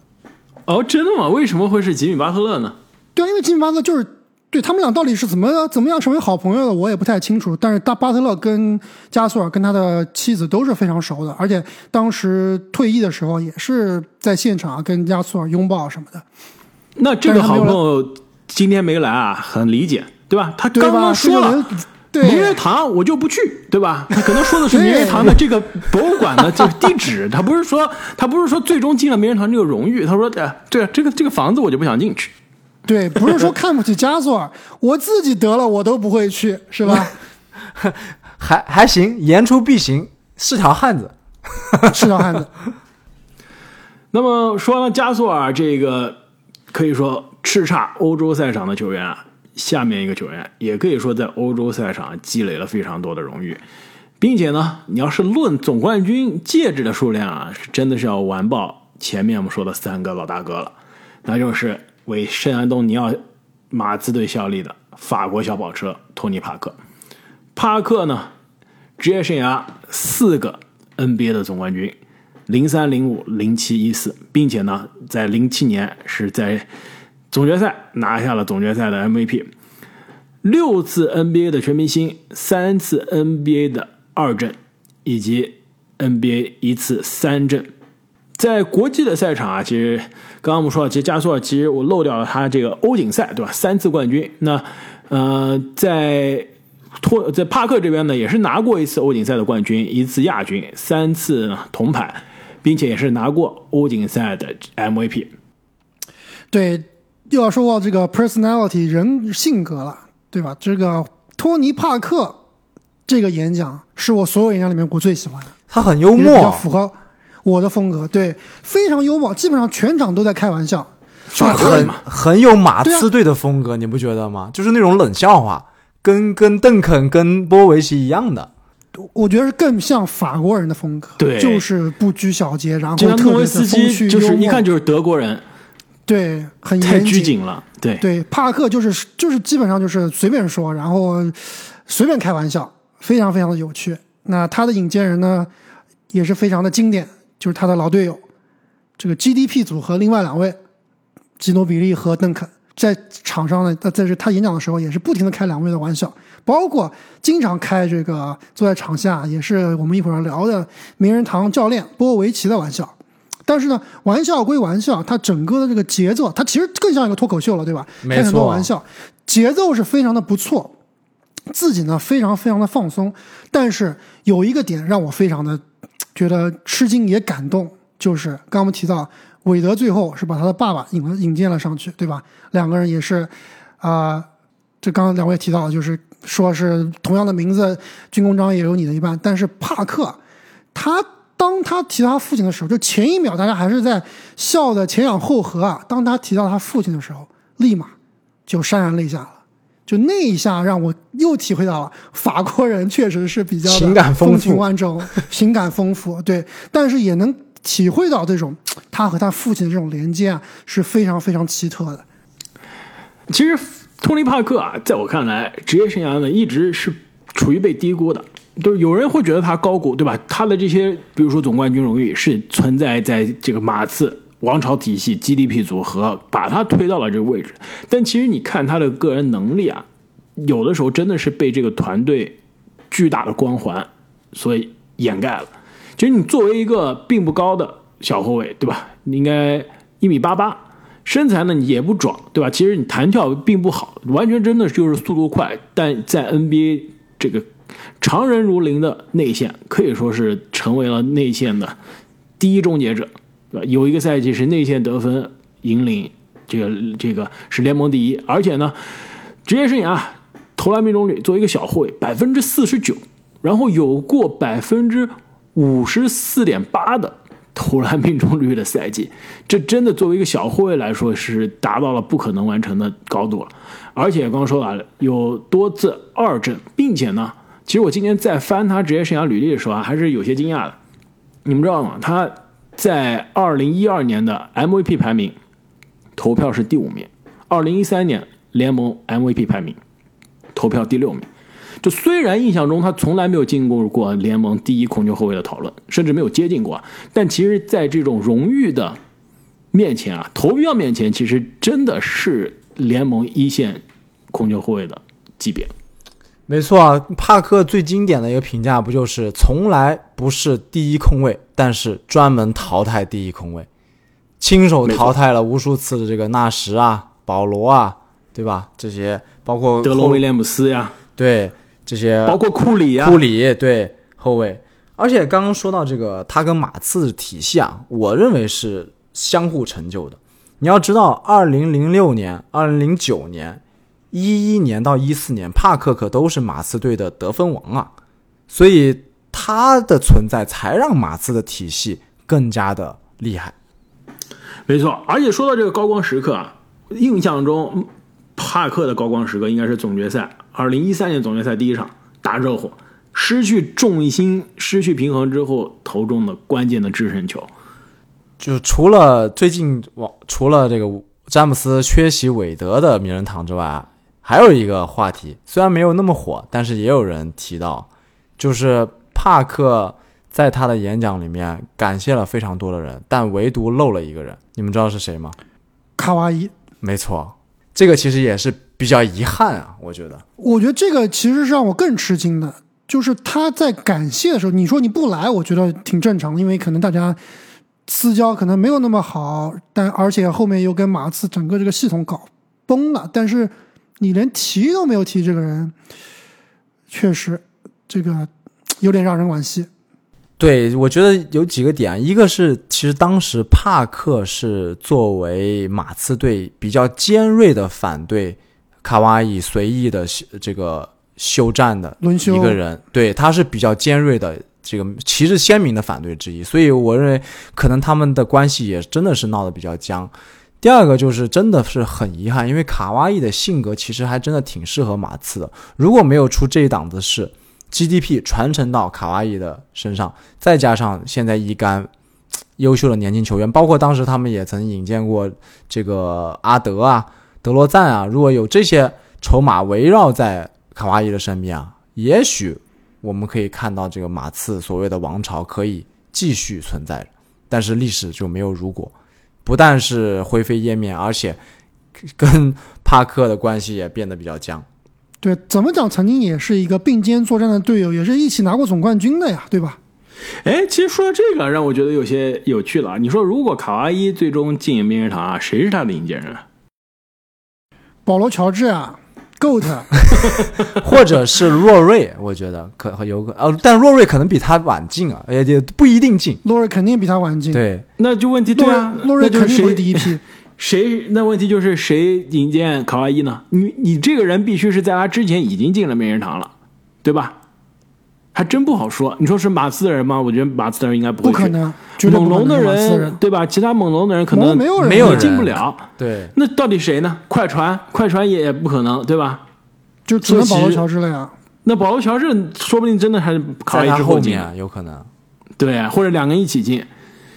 哦，真的吗？为什么会是吉米巴特勒呢？对啊，因为吉米巴特勒就是对他们俩到底是怎么怎么样成为好朋友的，我也不太清楚。但是大巴特勒跟加索尔跟他的妻子都是非常熟的，而且当时退役的时候也是在现场跟加索尔拥抱什么的，那这个好朋友今天没来啊，很理解，对吧？他？刚刚说了名人堂我就不去，对吧？他可能说的是名人堂的这个博物馆的这个地址，他不是说他不是说最终进了名人堂这个荣誉，他说呃，这这个这个房子我就不想进去。对，不是说看不起加索尔，我自己得了我都不会去，是吧？还还行，言出必行，是条汉子。是条汉子。那么说完了加索尔这个可以说叱咤欧洲赛场的球员啊，下面一个球员也可以说在欧洲赛场积累了非常多的荣誉，并且呢，你要是论总冠军戒指的数量啊，是真的是要完爆前面我们说的三个老大哥了，那就是为圣安东尼奥马刺队效力的法国小跑车托尼·帕克。帕克呢，职业生涯四个 NBA 的总冠军，零三、零五、零七、一四，并且呢，在零七年是在总决赛拿下了总决赛的 MVP，六次 NBA 的全明星，三次 NBA 的二阵，以及 NBA 一次三阵。在国际的赛场啊，其实刚刚我们说了，其实加索尔其实我漏掉了他这个欧锦赛，对吧？三次冠军。那呃，在托在帕克这边呢，也是拿过一次欧锦赛的冠军，一次亚军，三次铜牌，并且也是拿过欧锦赛的 MVP。对，又要说到这个 personality 人性格了，对吧？这个托尼·帕克这个演讲是我所有演讲里面我最喜欢的，他很幽默，符合我的风格，对，非常幽默，基本上全场都在开玩笑。很耍可以嘛？很有马刺队的风格，你不觉得吗？就是那种冷笑话，跟跟邓肯、跟波维奇一样的。我觉得是更像法国人的风格，对就是不拘小节，然后就像特维斯基，就是一看就是德国人，对，很太严谨。拘谨了。对，对，帕克就是就是基本上就是随便说，然后随便开玩笑，非常非常的有趣。那他的引荐人呢，也是非常的经典，就是他的老队友，这个 GDP 组合另外两位，吉诺比利和邓肯，在场上呢，在在这他演讲的时候也是不停的开两位的玩笑，包括经常开这个坐在场下也是我们一会儿要聊的名人堂教练波维奇的玩笑。但是呢，玩笑归玩笑，他整个的这个节奏，他其实更像一个脱口秀了，对吧？没开很多错玩笑，节奏是非常的不错，自己呢非常非常的放松。但是有一个点让我非常的觉得吃惊也感动，就是刚我们提到韦德最后是把他的爸爸引引荐了上去，对吧？两个人也是啊、这刚刚两位提到，就是说是同样的名字，军功章也有你的一半。但是帕克，他当他提到他父亲的时候，就前一秒大家还是在笑的前仰后合啊，当他提到他父亲的时候，立马就潸然泪下了。就那一下让我又体会到了法国人确实是比较情感丰富风情万种，情感丰富，对，但是也能体会到这种 他和他父亲的这种连接啊，是非常非常奇特的。其实托尼帕克啊，在我看来，职业生涯呢一直是处于被低估的。就是有人会觉得他高估，对吧？他的这些，比如说总冠军荣誉，是存在在这个马刺王朝体系 GDP 组合把他推到了这个位置。但其实你看他的个人能力啊，有的时候真的是被这个团队巨大的光环所掩盖了。其实你作为一个并不高的小后卫，对吧？你应该一米八八，身材呢也不壮，对吧？其实你弹跳并不好，完全真的就是速度快，但在 NBA 这个常人如林的内线，可以说是成为了内线的第一终结者，对吧？有一个赛季是内线得分引领这个这个是联盟第一，而且呢，职业生涯投篮命中率作为一个小后卫百分之四十九，然后有过百分之五十四点八的投篮命中率的赛季，这真的作为一个小后卫来说是达到了不可能完成的高度了。而且刚刚说了，有多次二阵，并且呢，其实我今年在翻他职业生涯履历的时候啊，还是有些惊讶的。你们知道吗？他在二零一二年的 MVP 排名投票是第五名，二零一三年联盟 MVP 排名投票第六名。就虽然印象中他从来没有进入过联盟第一控球后卫的讨论，甚至没有接近过，但其实，在这种荣誉的面前啊，投票面前，其实真的是联盟一线控球后卫的级别。没错啊，帕克最经典的一个评价不就是从来不是第一空位，但是专门淘汰第一空位，亲手淘汰了无数次的这个纳什啊、保罗啊，对吧？这些包括德罗威廉姆斯呀，对这些包括库里呀，库里对后卫，而且刚刚说到这个，他跟马刺体系啊，我认为是相互成就的。你要知道，二零零六年、二零零九年、一一年到一四年，帕克可都是马刺队的得分王啊，所以他的存在才让马刺的体系更加的厉害。没错。而且说到这个高光时刻啊，印象中帕克的高光时刻应该是总决赛，二零一三年总决赛第一场打热火，失去重心、失去平衡之后投中的关键的制胜球。就除了最近网，除了这个詹姆斯缺席韦德的名人堂之外啊，还有一个话题，虽然没有那么火，但是也有人提到，就是帕克在他的演讲里面感谢了非常多的人，但唯独漏了一个人，你们知道是谁吗？卡哇伊，没错，这个其实也是比较遗憾啊，我觉得。我觉得这个其实是让我更吃惊的，就是他在感谢的时候，你说你不来，我觉得挺正常的，因为可能大家私交可能没有那么好，但而且后面又跟马刺整个这个系统搞崩了，但是你连提都没有提这个人，确实这个有点让人惋惜。对，我觉得有几个点，一个是其实当时帕克是作为马刺队比较尖锐的反对卡哇伊随意的这个休战的一个人，对，他是比较尖锐的这个旗帜鲜明的反对之一，所以我认为可能他们的关系也真的是闹得比较僵。第二个就是真的是很遗憾，因为卡哇伊的性格其实还真的挺适合马刺的，如果没有出这一档子事，GDP 传承到卡哇伊的身上，再加上现在一干优秀的年轻球员，包括当时他们也曾引荐过这个阿德啊、德罗赞啊，如果有这些筹码围绕在卡哇伊的身边啊，也许我们可以看到这个马刺所谓的王朝可以继续存在。但是历史就没有如果，不但是灰飞烟灭，而且跟帕克的关系也变得比较僵。对，怎么讲，曾经也是一个并肩作战的队友，也是一起拿过总冠军的呀，对吧？哎，其实说到这个，让我觉得有些有趣了啊。你说，如果卡哇伊最终进名人堂啊，谁是他的引荐人？保罗·乔治啊，GOAT，或者是洛瑞，我觉得可有可呃，但洛瑞可能比他晚进啊，也也不一定进。洛瑞肯定比他晚进。，对，那就问题对啊，洛瑞就是肯定不是第一批。谁？那问题就是谁引荐卡哇伊呢？你你这个人必须是在他之前已经进了名人堂了，对吧？还真不好说。你说是马刺的人吗？我觉得马刺的人应该不会去。不可能，猛龙的人对吧？其他猛龙的人可能没有人没有进不了。对，那到底谁呢？快船，快船也不可能，对吧？就只能保罗·乔治了呀。那保罗乔治说不定真的还是卡哇伊之进，后进啊有可能。对，啊或者两个人一起进。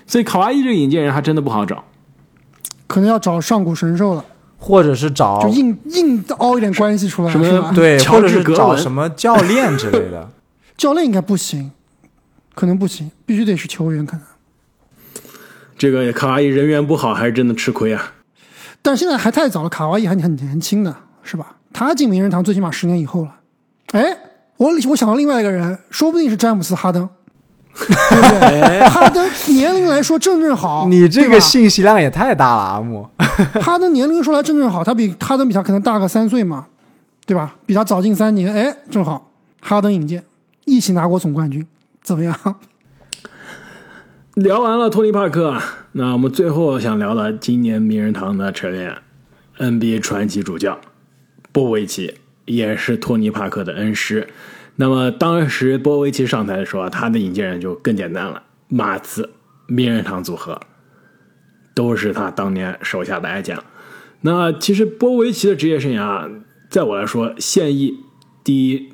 所以卡哇伊这个引荐人还真的不好找。可能要找上古神兽了，或者是找就硬硬凹一点关系出来，什么是吧？对，乔或者是治格找什么教练之类的。教练应该不行，可能不行，必须得是球员可能。这个卡哇伊人缘不好，还是真的吃亏啊。但是现在还太早了，卡哇伊还很年轻的是吧？他进名人堂最起码十年以后了。哎，我我想到另外一个人，说不定是詹姆斯·哈登，对不对？哈登年龄来说正正好，你这个信息量也太大了，阿木。哈登年龄说来正正好，他比哈登比他可能大个三岁嘛，对吧？比他早进三年，哎，正好哈登引荐，一起拿过总冠军，怎么样？聊完了托尼·帕克啊，那我们最后想聊的今年名人堂的成员，NBA 传奇主教波维奇，也是托尼·帕克的恩师。那么当时波维奇上台的时候啊，他的引荐人就更简单了，马刺名人堂组合，都是他当年手下的爱将。那其实波维奇的职业生涯，在我来说，现役第一，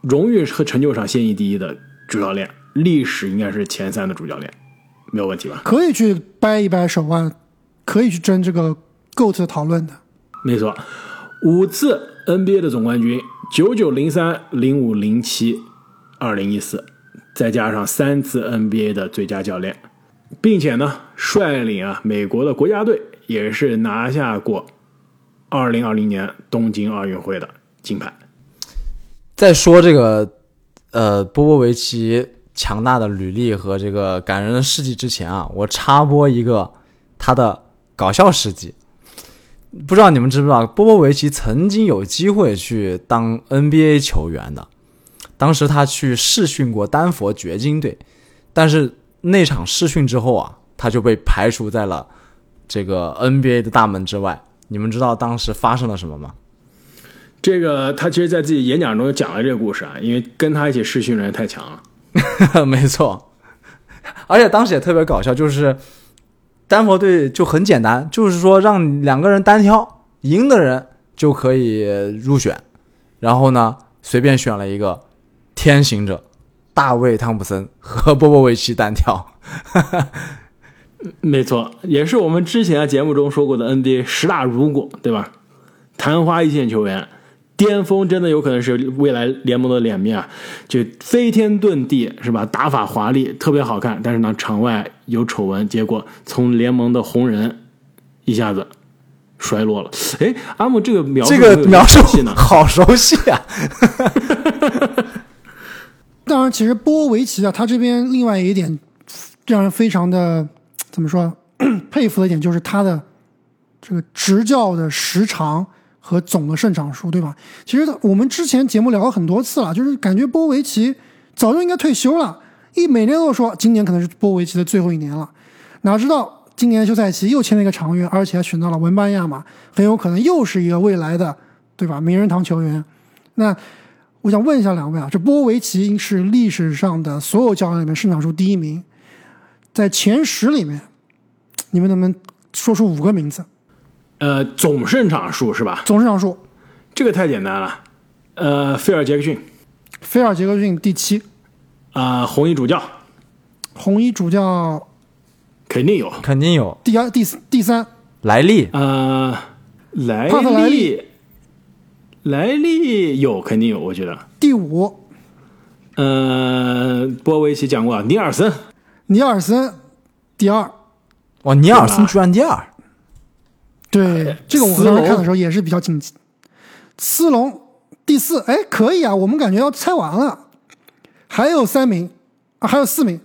荣誉和成就上现役第一的主教练，历史应该是前三的主教练，没有问题吧？可以去掰一掰手腕，可以去争这个 GOAT 的讨论的。没错，五次 NBA 的总冠军，九九、零三、零五、零七、二零一四，再加上三次 NBA 的最佳教练，并且呢，率领啊美国的国家队也是拿下过二零二零年东京奥运会的金牌。在说这个呃波波维奇强大的履历和这个感人的事迹之前啊，我插播一个他的搞笑事迹。不知道你们知不知道，波波维奇曾经有机会去当 NBA 球员的，当时他去试训过丹佛掘金队，但是那场试训之后啊，他就被排除在了这个 NBA 的大门之外。你们知道当时发生了什么吗？这个他其实，在自己演讲中讲了这个故事啊，因为跟他一起试训的人太强了。没错，而且当时也特别搞笑，就是丹佛队就很简单，就是说让两个人单挑，赢的人就可以入选。然后呢，随便选了一个天行者大卫汤普森和波波维奇单挑。没错，也是我们之前节目中说过的 NBA 十大如果，对吧？昙花一现球员，巅峰真的有可能是未来联盟的脸面啊！就飞天遁地是吧？打法华丽，特别好看，但是呢，场外有丑闻，结果从联盟的红人一下子衰落了。哎，阿木这个描述这个描述呢？好熟悉啊！当然，其实波维奇啊，他这边另外一点让人非常的怎么说 佩服的一点，就是他的这个执教的时长和总的胜场数，对吧？其实我们之前节目聊过很多次了，就是感觉波维奇早就应该退休了，一每年都说今年可能是波维奇的最后一年了，哪知道今年休赛期又签了一个长约，而且还选到了文班亚马，很有可能又是一个未来的对吧名人堂球员。那我想问一下两位啊，这波维奇是历史上的所有教练里面胜场数第一名，在前十里面，你们能不能说出五个名字？呃，总胜场数是吧？总胜场数，这个太简单了。呃，菲尔杰克逊，菲尔杰克逊第七，啊、红衣主教。红衣主教。肯定有，肯定有。第二、第、第三，莱利，呃，莱利利，莱利有肯定有，我觉得。第五，呃，波维奇讲过，尼尔森，尼尔森第二。哇，尼尔森居然第二，对，这个我斯隆当时看的时候也是比较紧急。斯隆第四，哎，可以啊，我们感觉要猜完了，还有三名啊，还有四名，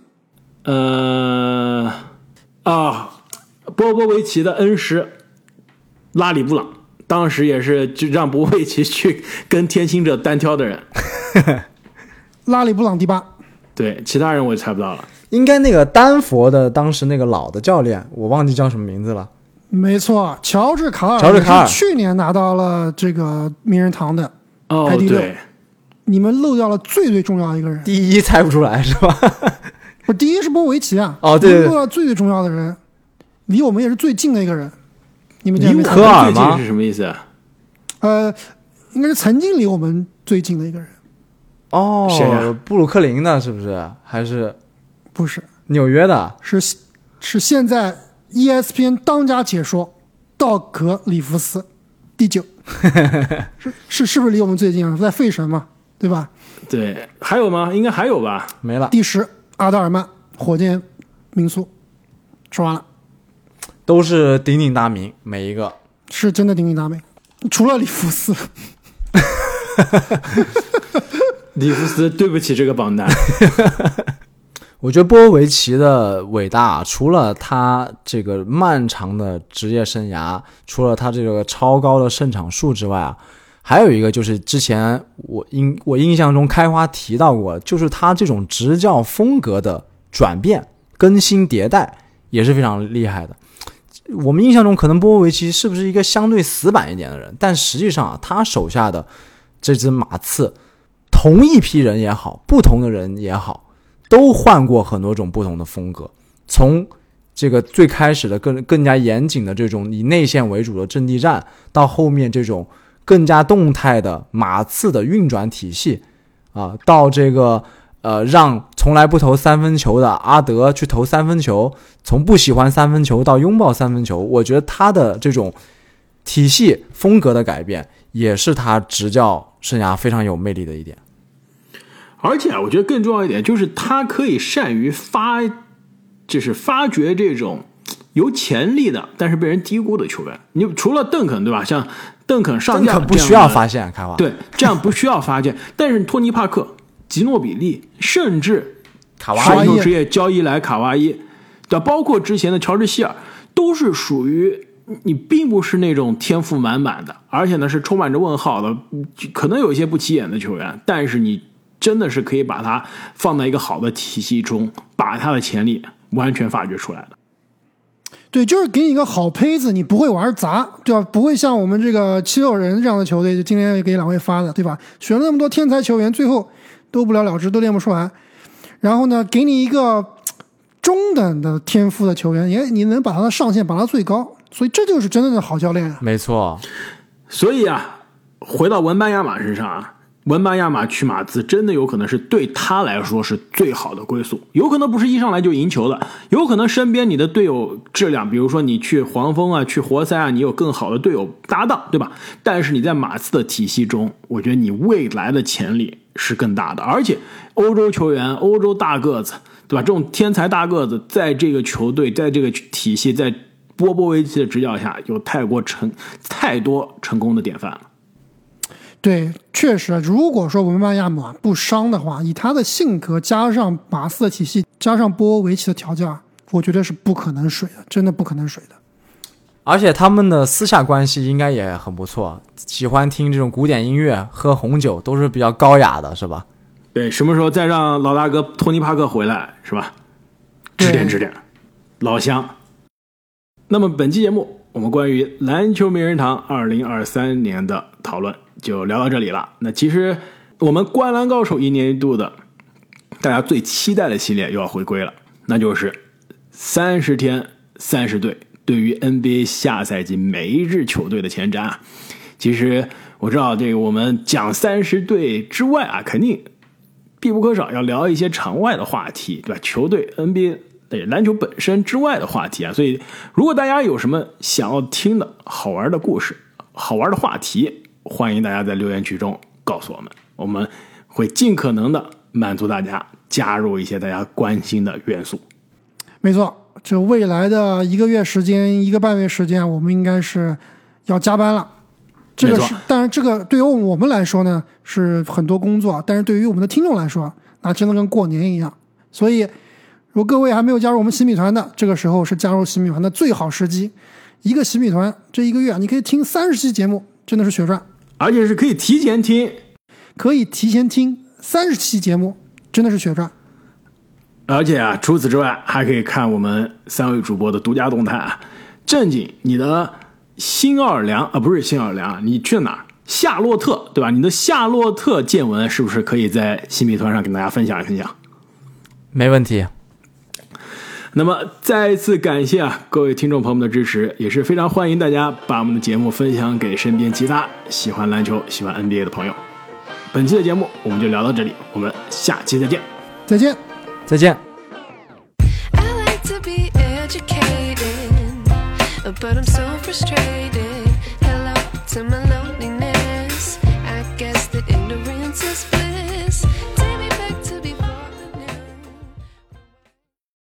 呃，啊，波波维奇的恩师拉里布朗，当时也是就让波波维奇去跟天行者单挑的人。拉里布朗第八，对，其他人我也猜不到了。应该那个丹佛的当时那个老的教练，我忘记叫什么名字了。没错，乔治卡尔，乔治卡尔。是去年拿到了这个名人堂的，哦排，第六。对，你们漏掉了最最重要的一个人，第一猜不出来是吧？不第一是波维奇啊，哦对对对。漏掉最最重要的人，离我们也是最近的一个人，你们科尔吗？们最近是什么意思？呃，应该是曾经离我们最近的一个人，哦布鲁克林的，是不是？还是不是，纽约的？是是现在 E ESPN 当家解说道格里弗斯第九，是是是不是离我们最近啊？在费城嘛，对吧？对，还有吗？应该还有吧？没了，第十阿德尔曼火箭民宿，说完了，都是鼎鼎大名，每一个。是真的鼎鼎大名，除了里弗斯，里弗斯，对不起这个榜单。我觉得波维奇的伟大，除了他这个漫长的职业生涯，除了他这个超高的胜场数之外啊，还有一个就是之前我印我印象中开花提到过，就是他这种执教风格的转变、更新迭代也是非常厉害的。我们印象中可能波维奇是不是一个相对死板一点的人，但实际上啊，他手下的这只马刺，同一批人也好，不同的人也好。都换过很多种不同的风格，从这个最开始的更更加严谨的这种以内线为主的阵地战，到后面这种更加动态的马刺的运转体系，啊，到这个呃让从来不投三分球的阿德去投三分球，从不喜欢三分球到拥抱三分球，我觉得他的这种体系风格的改变，也是他执教生涯非常有魅力的一点。而且啊，我觉得更重要一点就是他可以善于发，就是发掘这种有潜力的但是被人低估的球员。你除了邓肯对吧？像邓肯上架邓肯不需要发现开花，对，这样不需要发现。但是托尼帕克、吉诺比利，甚至卡哇伊职业交易来卡哇伊，对吧，包括之前的乔治希尔，都是属于你并不是那种天赋满满的，而且呢是充满着问号的，可能有一些不起眼的球员，但是你真的是可以把他放在一个好的体系中，把他的潜力完全发掘出来的。对，就是给你一个好胚子，你不会玩砸，对吧？不会像我们这个七六人这样的球队，就今天给两位发的，对吧？选了那么多天才球员，最后都不了了之，都练不出来。然后呢，给你一个中等的天赋的球员，也你能把他的上限拔到最高，所以这就是真正的好教练啊！没错，所以啊，回到文班亚马身上啊，文班亚马去马刺真的有可能是对他来说是最好的归宿，有可能不是一上来就赢球的，有可能身边你的队友质量，比如说你去黄蜂啊、去活塞啊，你有更好的队友搭档，对吧？但是你在马刺的体系中，我觉得你未来的潜力是更大的，而且欧洲球员、欧洲大个子，对吧？这种天才大个子在这个球队、在这个体系、在波波维奇的执教下，有太过成太多成功的典范了。对，确实，如果说文班亚马不伤的话，以他的性格加上马刺的体系，加上波维奇的调教，我觉得是不可能水的，真的不可能水的。而且他们的私下关系应该也很不错，喜欢听这种古典音乐、喝红酒，都是比较高雅的，是吧？对，什么时候再让老大哥托尼帕克回来，是吧？指点指点，老乡。那么本期节目，我们关于篮球名人堂二零二三年的讨论就聊到这里了。那其实我们《灌篮高手》一年一度的大家最期待的系列又要回归了，那就是三十天三十队对于 NBA 下赛季每一支球队的前瞻啊。其实我知道这个，我们讲三十队之外啊，肯定必不可少要聊一些场外的话题，对吧？球队、NBA、对篮球本身之外的话题啊。所以，如果大家有什么想要听的好玩的故事、好玩的话题，欢迎大家在留言区中告诉我们，我们会尽可能的满足大家，加入一些大家关心的元素。没错，这未来的一个月时间、一个半月时间，我们应该是要加班了。这个是，当然这个对于我们来说呢是很多工作，但是对于我们的听众来说，那真的跟过年一样。所以，如果各位还没有加入我们洗米团的，这个时候是加入洗米团的最好时机。一个洗米团，这一个月啊，你可以听三十期节目，真的是血赚。而且是可以提前听，可以提前听三十期节目，真的是血赚。而且啊，除此之外，还可以看我们三位主播的独家动态啊。正经，你的新奥尔良啊，不是新奥尔良啊，你去了哪儿？夏洛特，对吧？你的夏洛特见闻是不是可以在新米团上跟大家分享一分享？没问题。那么再一次感谢啊各位听众朋友们的支持，也是非常欢迎大家把我们的节目分享给身边其他喜欢篮球、喜欢 NBA 的朋友。本期的节目我们就聊到这里，我们下期再见。再见。再见。I like to be educated, but I'm so frustrated.